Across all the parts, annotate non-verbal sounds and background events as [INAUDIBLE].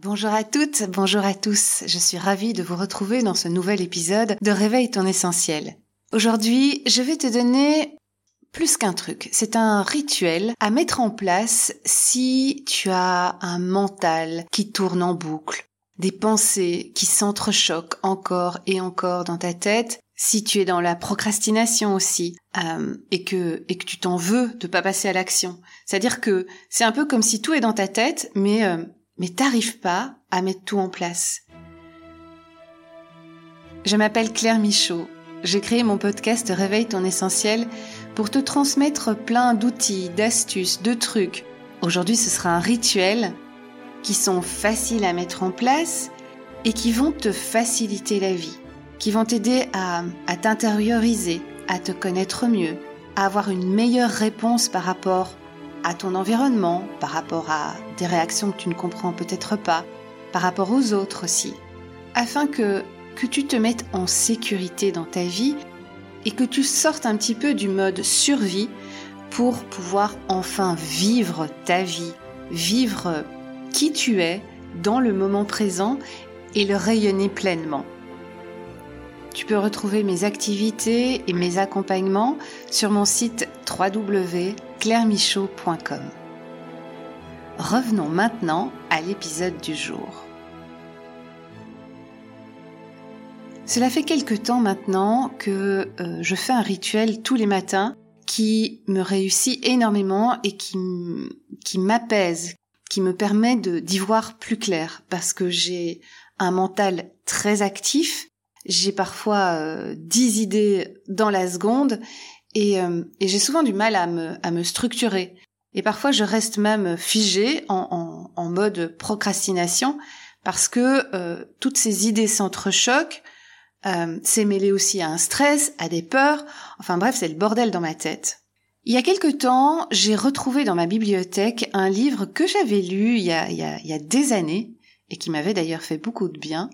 Bonjour à toutes, bonjour à tous. Je suis ravie de vous retrouver dans ce nouvel épisode de Réveille ton essentiel. Aujourd'hui, je vais te donner plus qu'un truc. C'est un rituel à mettre en place si tu as un mental qui tourne en boucle, des pensées qui s'entrechoquent encore et encore dans ta tête, si tu es dans la procrastination aussi euh, et que tu t'en veux de pas passer à l'action. C'est-à-dire que c'est un peu comme si tout est dans ta tête, mais euh, mais t'arrives pas à mettre tout en place. Je m'appelle Claire Michaud. J'ai créé mon podcast Réveille ton essentiel pour te transmettre plein d'outils, d'astuces, de trucs. Aujourd'hui, ce sera un rituel qui sont faciles à mettre en place et qui vont te faciliter la vie, qui vont t'aider à, à t'intérioriser, à te connaître mieux, à avoir une meilleure réponse par rapport à ton environnement, par rapport à des réactions que tu ne comprends peut-être pas, par rapport aux autres aussi, afin que, que tu te mettes en sécurité dans ta vie et que tu sortes un petit peu du mode survie pour pouvoir enfin vivre ta vie, vivre qui tu es dans le moment présent et le rayonner pleinement. Tu peux retrouver mes activités et mes accompagnements sur mon site www.clairemichaud.com. Revenons maintenant à l'épisode du jour. Cela fait quelque temps maintenant que euh, je fais un rituel tous les matins qui me réussit énormément et qui, qui m'apaise, qui me permet d'y voir plus clair parce que j'ai un mental très actif j'ai parfois euh, dix idées dans la seconde et, euh, et j'ai souvent du mal à me, à me structurer. Et parfois, je reste même figée en, en, en mode procrastination parce que euh, toutes ces idées s'entrechoquent. Euh, c'est mêlé aussi à un stress, à des peurs. Enfin bref, c'est le bordel dans ma tête. Il y a quelque temps, j'ai retrouvé dans ma bibliothèque un livre que j'avais lu il y, a, il, y a, il y a des années et qui m'avait d'ailleurs fait beaucoup de bien,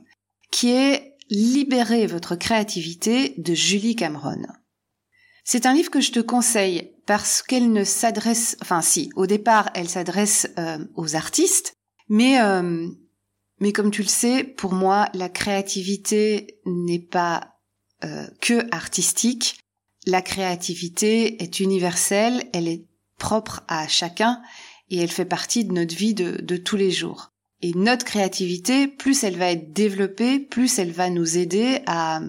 qui est Libérez votre créativité de Julie Cameron. C'est un livre que je te conseille parce qu'elle ne s'adresse, enfin si, au départ elle s'adresse euh, aux artistes, mais euh, mais comme tu le sais, pour moi la créativité n'est pas euh, que artistique. La créativité est universelle, elle est propre à chacun et elle fait partie de notre vie de, de tous les jours. Et notre créativité, plus elle va être développée, plus elle va nous aider à,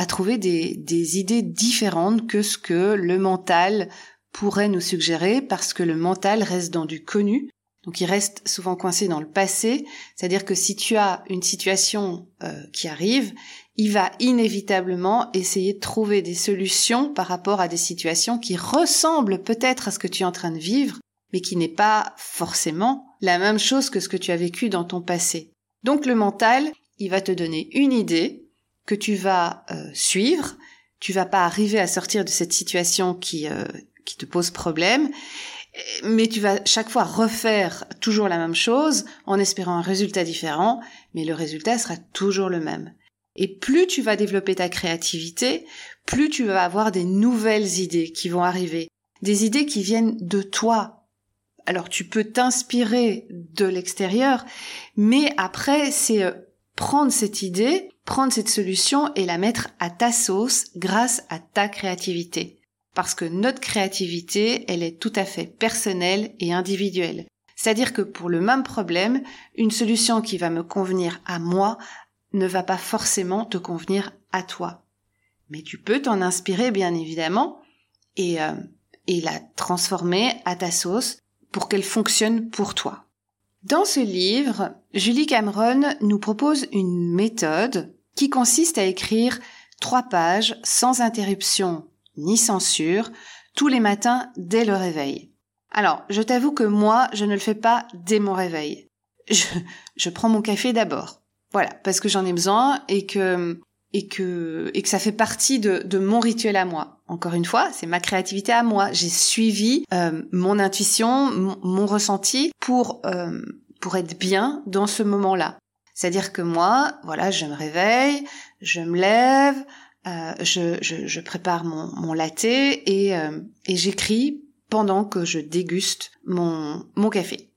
à trouver des, des idées différentes que ce que le mental pourrait nous suggérer, parce que le mental reste dans du connu, donc il reste souvent coincé dans le passé, c'est-à-dire que si tu as une situation euh, qui arrive, il va inévitablement essayer de trouver des solutions par rapport à des situations qui ressemblent peut-être à ce que tu es en train de vivre, mais qui n'est pas forcément la même chose que ce que tu as vécu dans ton passé. Donc le mental, il va te donner une idée que tu vas euh, suivre, tu vas pas arriver à sortir de cette situation qui, euh, qui te pose problème, mais tu vas chaque fois refaire toujours la même chose en espérant un résultat différent, mais le résultat sera toujours le même. Et plus tu vas développer ta créativité, plus tu vas avoir des nouvelles idées qui vont arriver, des idées qui viennent de toi, alors tu peux t'inspirer de l'extérieur, mais après c'est euh, prendre cette idée, prendre cette solution et la mettre à ta sauce grâce à ta créativité. Parce que notre créativité, elle est tout à fait personnelle et individuelle. C'est-à-dire que pour le même problème, une solution qui va me convenir à moi ne va pas forcément te convenir à toi. Mais tu peux t'en inspirer bien évidemment et, euh, et la transformer à ta sauce pour qu'elle fonctionne pour toi. Dans ce livre, Julie Cameron nous propose une méthode qui consiste à écrire trois pages sans interruption ni censure tous les matins dès le réveil. Alors, je t'avoue que moi, je ne le fais pas dès mon réveil. Je, je prends mon café d'abord. Voilà, parce que j'en ai besoin et que et que et que ça fait partie de, de mon rituel à moi. Encore une fois, c'est ma créativité à moi. J'ai suivi euh, mon intuition, mon, ressenti pour euh, pour être bien dans ce moment-là. C'est-à-dire que moi, voilà, je me réveille, je me lève, euh, je, prépare mon, mon latte et, et j'écris pendant que je déguste mon, mon café.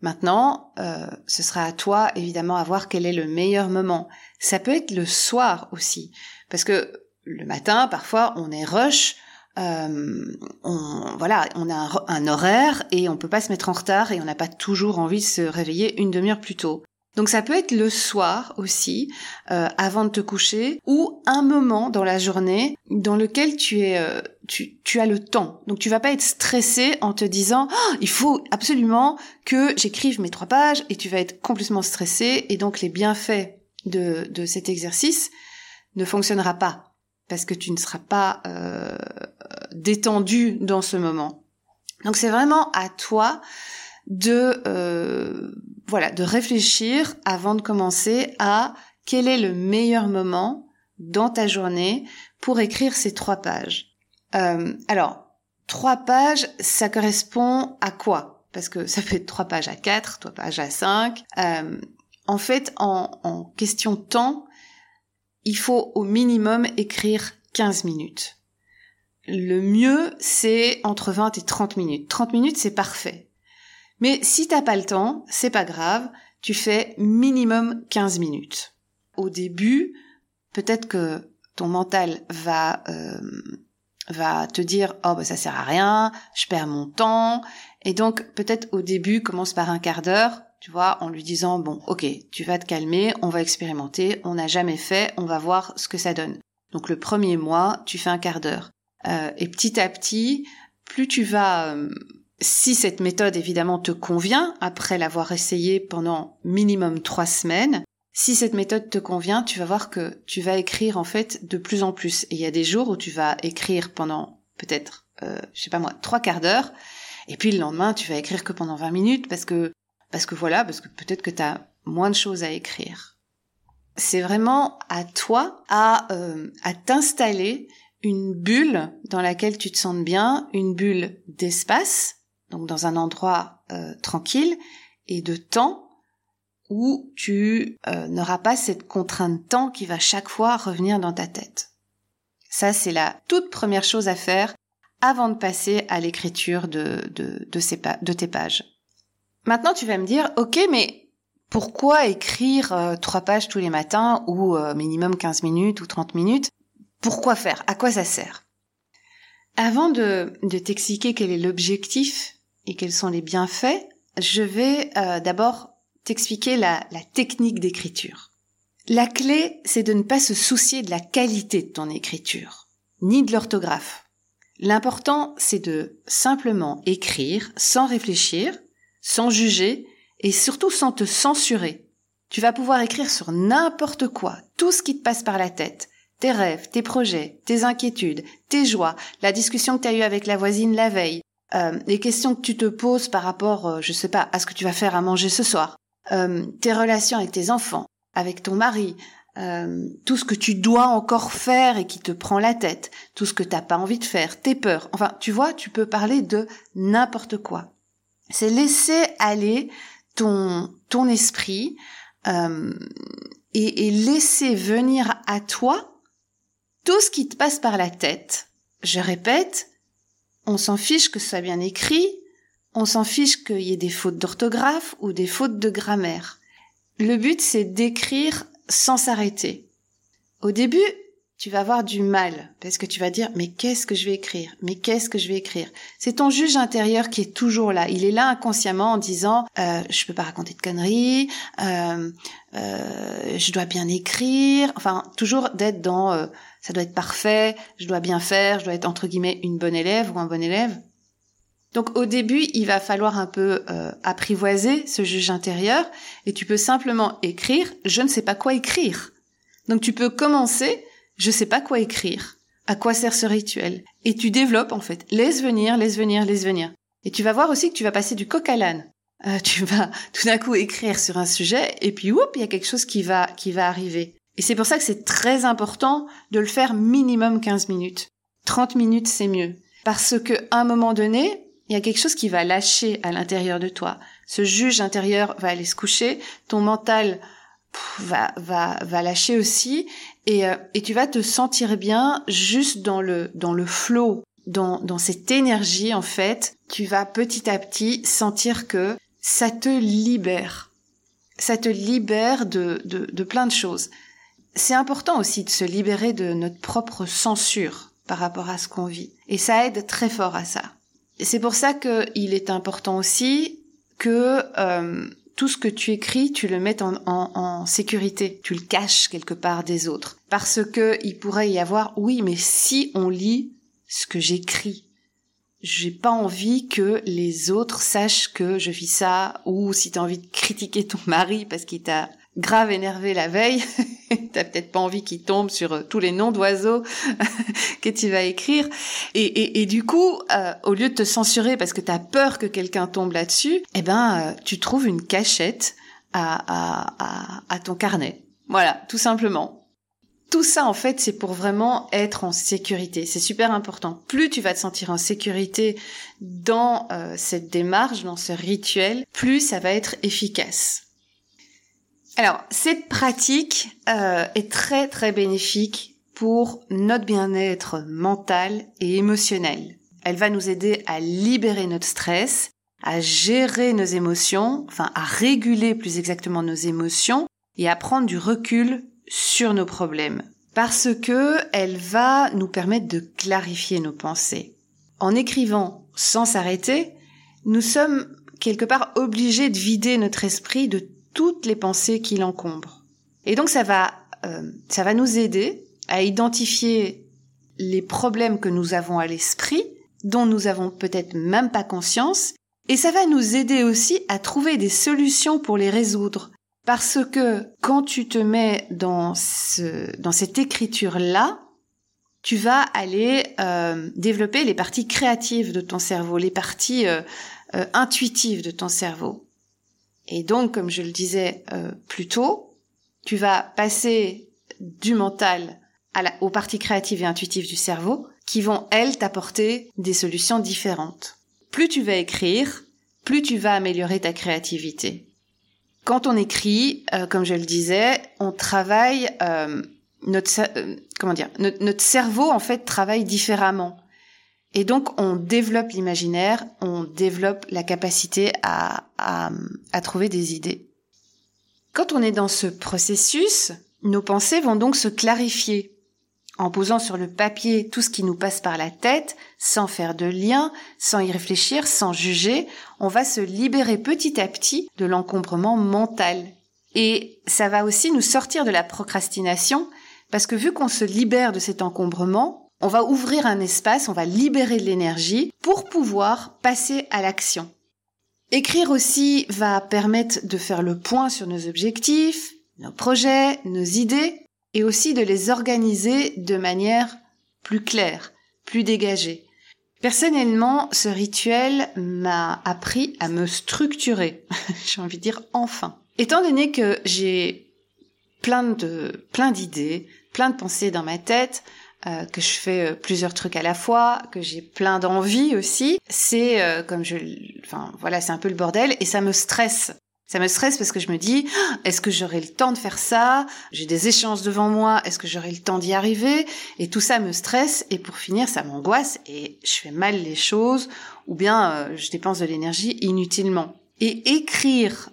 Maintenant, euh, ce sera à toi évidemment à voir quel est le meilleur moment. Ça peut être le soir aussi, parce que le matin, parfois, on est rush, euh, on, voilà, on a un, un, horaire et on peut pas se mettre en retard et on n'a pas toujours envie de se réveiller une demi-heure plus tôt. Donc ça peut être le soir aussi, euh, avant de te coucher, ou un moment dans la journée dans lequel tu es, euh, tu, as le temps. Donc tu vas pas être stressé en te disant oh, il faut absolument que j'écrive mes trois pages et tu vas être complètement stressé et donc les bienfaits de, de cet exercice ne fonctionnera pas parce que tu ne seras pas euh, détendu dans ce moment. Donc c'est vraiment à toi de euh, voilà de réfléchir avant de commencer à quel est le meilleur moment dans ta journée pour écrire ces trois pages. Euh, alors trois pages, ça correspond à quoi? Parce que ça peut être trois pages à quatre, trois pages à cinq. Euh, en fait, en, en question temps, il faut au minimum écrire 15 minutes. Le mieux, c'est entre 20 et 30 minutes. 30 minutes, c'est parfait. Mais si t'as pas le temps, c'est pas grave, tu fais minimum 15 minutes. Au début, peut-être que ton mental va euh, va te dire oh bah ça sert à rien, je perds mon temps et donc peut-être au début commence par un quart d'heure, tu vois, en lui disant bon ok tu vas te calmer, on va expérimenter, on n'a jamais fait, on va voir ce que ça donne. Donc le premier mois tu fais un quart d'heure euh, et petit à petit plus tu vas euh, si cette méthode évidemment te convient, après l'avoir essayé pendant minimum trois semaines, si cette méthode te convient, tu vas voir que tu vas écrire en fait de plus en plus. Et il y a des jours où tu vas écrire pendant peut-être, euh, je sais pas moi, trois quarts d'heure, et puis le lendemain tu vas écrire que pendant 20 minutes parce que parce que voilà, parce que peut-être que tu as moins de choses à écrire. C'est vraiment à toi à euh, à t'installer une bulle dans laquelle tu te sens bien, une bulle d'espace donc dans un endroit euh, tranquille et de temps où tu euh, n'auras pas cette contrainte de temps qui va chaque fois revenir dans ta tête. Ça, c'est la toute première chose à faire avant de passer à l'écriture de, de, tes pages. Maintenant, tu vas me dire, ok, mais pourquoi écrire euh, trois pages tous les matins ou minimum 15 minutes ou 30 minutes? Pourquoi faire? À quoi ça sert? Avant de, de t'expliquer quel est l'objectif et quels sont les bienfaits, je vais euh, d'abord t'expliquer la, la technique d'écriture. La clé, c'est de ne pas se soucier de la qualité de ton écriture, ni de l'orthographe. L'important, c'est de simplement écrire sans réfléchir, sans juger et surtout sans te censurer. Tu vas pouvoir écrire sur n'importe quoi, tout ce qui te passe par la tête, tes rêves, tes projets, tes inquiétudes, tes joies, la discussion que tu as eue avec la voisine la veille, euh, les questions que tu te poses par rapport, euh, je sais pas, à ce que tu vas faire à manger ce soir, euh, tes relations avec tes enfants, avec ton mari, euh, tout ce que tu dois encore faire et qui te prend la tête, tout ce que t'as pas envie de faire, tes peurs. Enfin, tu vois, tu peux parler de n'importe quoi. C'est laisser aller ton ton esprit et, et laisser venir à toi tout ce qui te passe par la tête. Je répète, on s'en fiche que ce soit bien écrit, on s'en fiche qu'il y ait des fautes d'orthographe ou des fautes de grammaire. Le but, c'est d'écrire sans s'arrêter. Au début, tu vas avoir du mal parce que tu vas dire mais qu'est-ce que je vais écrire? Mais qu'est-ce que je vais écrire? C'est ton juge intérieur qui est toujours là. Il est là inconsciemment en disant euh, je peux pas raconter de conneries, euh, euh, je dois bien écrire. Enfin toujours d'être dans euh, ça doit être parfait, je dois bien faire, je dois être entre guillemets une bonne élève ou un bon élève. Donc au début, il va falloir un peu euh, apprivoiser ce juge intérieur et tu peux simplement écrire je ne sais pas quoi écrire. Donc tu peux commencer je sais pas quoi écrire. À quoi sert ce rituel? Et tu développes en fait. Laisse venir, laisse venir, laisse venir. Et tu vas voir aussi que tu vas passer du coq à l'âne. Euh, tu vas tout d'un coup écrire sur un sujet et puis oups, il y a quelque chose qui va qui va arriver. Et c'est pour ça que c'est très important de le faire minimum 15 minutes. 30 minutes, c'est mieux. Parce que, à un moment donné, il y a quelque chose qui va lâcher à l'intérieur de toi. Ce juge intérieur va aller se coucher, ton mental va, va, va lâcher aussi, et, euh, et tu vas te sentir bien juste dans le, dans le flow, dans, dans cette énergie, en fait. Tu vas petit à petit sentir que ça te libère. Ça te libère de, de, de plein de choses. C'est important aussi de se libérer de notre propre censure par rapport à ce qu'on vit. Et ça aide très fort à ça. C'est pour ça qu'il est important aussi que euh, tout ce que tu écris, tu le mettes en, en, sécurité, tu le caches quelque part des autres. Parce que il pourrait y avoir, oui, mais si on lit ce que j'écris, j'ai pas envie que les autres sachent que je vis ça, ou si tu as envie de critiquer ton mari parce qu'il t'a grave énervé la veille, [LAUGHS] t'as peut-être pas envie qu'il tombe sur euh, tous les noms d'oiseaux [LAUGHS] que tu vas écrire. Et, et, du coup, euh, au lieu de te censurer parce que t'as peur que quelqu'un tombe là-dessus, eh ben, euh, tu trouves une cachette à, à, ton carnet. Voilà, tout simplement. Tout ça, en fait, c'est pour vraiment être en sécurité. C'est super important. Plus tu vas te sentir en sécurité dans cette démarche, dans ce rituel, plus ça va être efficace. Alors, cette pratique euh, est très très bénéfique pour notre bien-être mental et émotionnel. Elle va nous aider à libérer notre stress, à gérer nos émotions, enfin à réguler plus exactement nos émotions et à prendre du recul sur nos problèmes. Parce que elle va nous permettre de clarifier nos pensées. En écrivant sans s'arrêter, nous sommes quelque part obligés de vider notre esprit de toutes les pensées qui l'encombrent. Et donc ça va, euh, ça va nous aider à identifier les problèmes que nous avons à l'esprit, dont nous avons peut-être même pas conscience, et ça va nous aider aussi à trouver des solutions pour les résoudre. Parce que quand tu te mets dans ce, dans cette écriture-là, tu vas aller euh, développer les parties créatives de ton cerveau, les parties euh, euh, intuitives de ton cerveau. Et donc, comme je le disais euh, plus tôt, tu vas passer du mental à la, aux parties créatives et intuitives du cerveau qui vont, elles, t'apporter des solutions différentes. Plus tu vas écrire, plus tu vas améliorer ta créativité. Quand on écrit, euh, comme je le disais, on travaille euh, notre euh, comment dire notre, notre cerveau en fait travaille différemment. Et donc, on développe l'imaginaire, on développe la capacité à, à, à, trouver des idées. Quand on est dans ce processus, nos pensées vont donc se clarifier en posant sur le papier tout ce qui nous passe par la tête, sans faire de lien, sans y réfléchir, sans juger, on va se libérer petit à petit de l'encombrement mental. Et ça va aussi nous sortir de la procrastination, parce que vu qu'on se libère de cet encombrement, on va ouvrir un espace, on va libérer de l'énergie pour pouvoir passer à l'action. Écrire aussi va permettre de faire le point sur nos objectifs, nos projets, nos idées, et aussi de les organiser de manière plus claire, plus dégagée. Personnellement, ce rituel m'a appris à me structurer. [LAUGHS] j'ai envie de dire enfin. Étant donné que j'ai plein de, plein d'idées, plein de pensées dans ma tête, euh, que je fais euh, plusieurs trucs à la fois, que j'ai plein d'envie aussi, c'est euh, comme je, enfin voilà, c'est un peu le bordel et ça me stresse. Ça me stresse parce que je me dis, ah, est-ce que j'aurai le temps de faire ça? J'ai des échéances devant moi, est-ce que j'aurai le temps d'y arriver? Et tout ça me stresse et pour finir, ça m'angoisse et je fais mal les choses ou bien je dépense de l'énergie inutilement. Et écrire,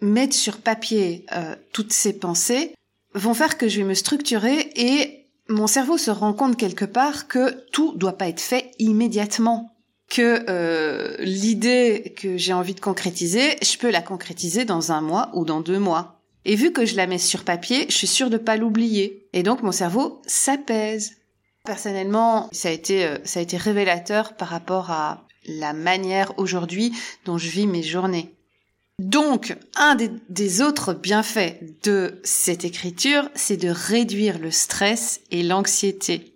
mettre sur papier toutes ces pensées vont faire que je vais me structurer et mon cerveau se rend compte quelque part que tout doit pas être fait immédiatement que euh, l'idée que j'ai envie de concrétiser, je peux la concrétiser dans un mois ou dans deux mois. Et vu que je la mets sur papier, je suis sûre de pas l'oublier. Et donc mon cerveau s'apaise. Personnellement, ça a été euh, ça a été révélateur par rapport à la manière aujourd'hui dont je vis mes journées. Donc, un des, autres bienfaits de cette écriture, c'est de réduire le stress et l'anxiété.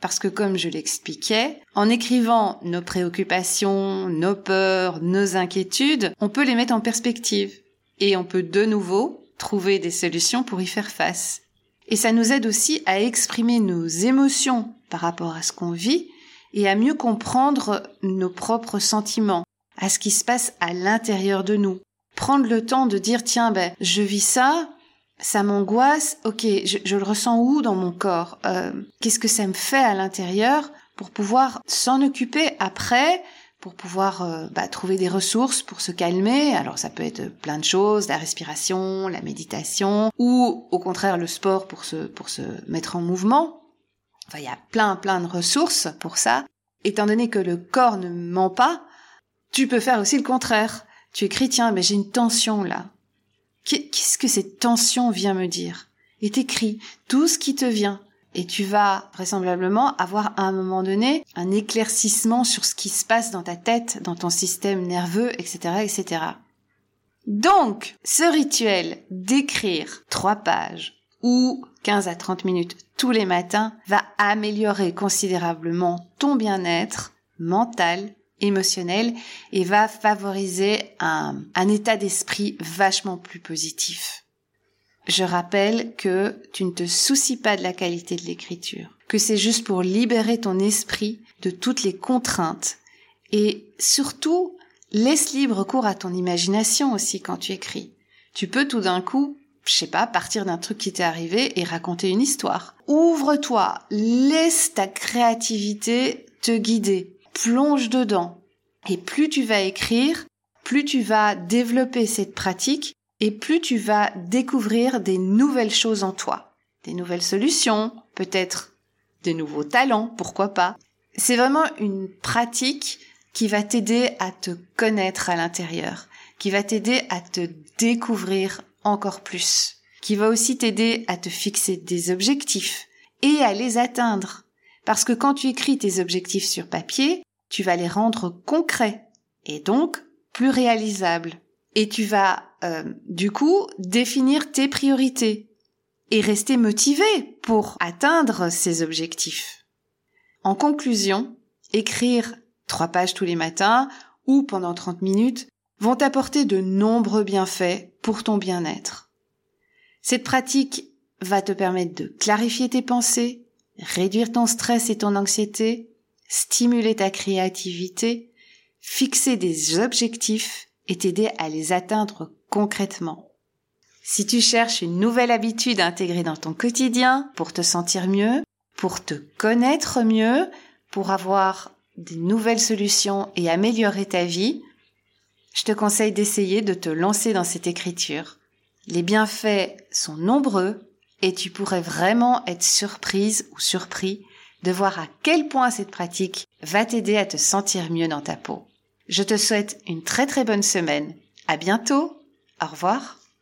Parce que comme je l'expliquais, en écrivant nos préoccupations, nos peurs, nos inquiétudes, on peut les mettre en perspective. Et on peut de nouveau trouver des solutions pour y faire face. Et ça nous aide aussi à exprimer nos émotions par rapport à ce qu'on vit et à mieux comprendre nos propres sentiments, à ce qui se passe à l'intérieur de nous, prendre le temps de dire tiens ben je vis ça ça m'angoisse ok je, le ressens où dans mon corps euh, qu'est-ce que ça me fait à l'intérieur pour pouvoir s'en occuper après pour pouvoir euh, bah, trouver des ressources pour se calmer. Alors ça peut être plein de choses, la respiration, la méditation, ou au contraire le sport pour se, pour se mettre en mouvement. Enfin, il y a plein, plein de ressources pour ça. Étant donné que le corps ne ment pas, tu peux faire aussi le contraire. Tu écris, tiens, mais j'ai une tension là. Qu'est-ce que cette tension vient me dire? Et t'écris tout ce qui te vient et tu vas vraisemblablement avoir à un moment donné un éclaircissement sur ce qui se passe dans ta tête, dans ton système nerveux, etc., etc. Donc, ce rituel d'écrire trois pages ou 15 à 30 minutes tous les matins va améliorer considérablement ton bien-être mental, émotionnel et va favoriser un, état d'esprit vachement plus positif. Je rappelle que tu ne te soucies pas de la qualité de l'écriture, que c'est juste pour libérer ton esprit de toutes les contraintes et surtout laisse libre cours à ton imagination aussi quand tu écris. Tu peux tout d'un coup, je sais pas, partir d'un truc qui t'est arrivé et raconter une histoire. Ouvre-toi, laisse ta créativité te guider, plonge dedans. Et plus tu vas écrire, plus tu vas développer cette pratique et plus tu vas découvrir des nouvelles choses en toi, des nouvelles solutions, peut-être des nouveaux talents, pourquoi pas. C'est vraiment une pratique qui va t'aider à te connaître à l'intérieur, qui va t'aider à te découvrir encore plus, qui va aussi t'aider à te fixer des objectifs et à les atteindre. Parce que quand tu écris tes objectifs sur papier, tu vas les rendre concrets et donc plus réalisables. Et tu vas euh, du coup définir tes priorités et rester motivé pour atteindre ces objectifs. En conclusion, écrire trois pages tous les matins ou pendant 30 minutes vont t'apporter de nombreux bienfaits pour ton bien-être. Cette pratique va te permettre de clarifier tes pensées, réduire ton stress et ton anxiété, stimuler ta créativité, fixer des objectifs et t'aider à les atteindre concrètement. Si tu cherches une nouvelle habitude à intégrer dans ton quotidien pour te sentir mieux, pour te connaître mieux, pour avoir des nouvelles solutions et améliorer ta vie, je te conseille d'essayer de te lancer dans cette écriture. Les bienfaits sont nombreux et tu pourrais vraiment être surprise ou surpris de voir à quel point cette pratique va t'aider à te sentir mieux dans ta peau. Je te souhaite une très très bonne semaine. À bientôt. Au revoir.